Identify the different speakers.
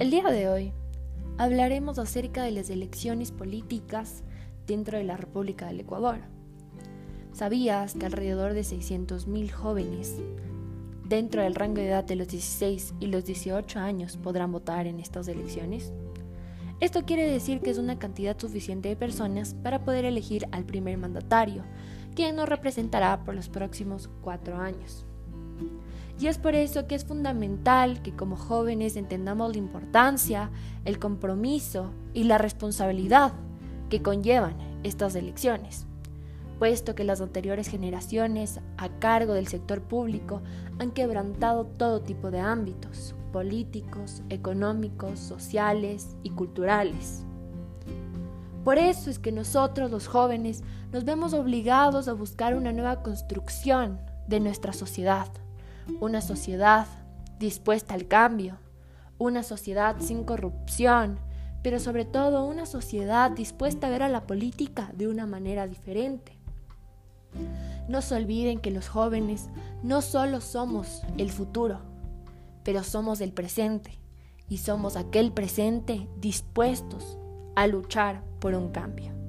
Speaker 1: El día de hoy hablaremos acerca de las elecciones políticas dentro de la República del Ecuador. ¿Sabías que alrededor de 600.000 jóvenes dentro del rango de edad de los 16 y los 18 años podrán votar en estas elecciones? Esto quiere decir que es una cantidad suficiente de personas para poder elegir al primer mandatario, quien nos representará por los próximos cuatro años. Y es por eso que es fundamental que como jóvenes entendamos la importancia, el compromiso y la responsabilidad que conllevan estas elecciones, puesto que las anteriores generaciones a cargo del sector público han quebrantado todo tipo de ámbitos, políticos, económicos, sociales y culturales. Por eso es que nosotros los jóvenes nos vemos obligados a buscar una nueva construcción de nuestra sociedad una sociedad dispuesta al cambio, una sociedad sin corrupción, pero sobre todo una sociedad dispuesta a ver a la política de una manera diferente. No se olviden que los jóvenes no solo somos el futuro, pero somos el presente y somos aquel presente dispuestos a luchar por un cambio.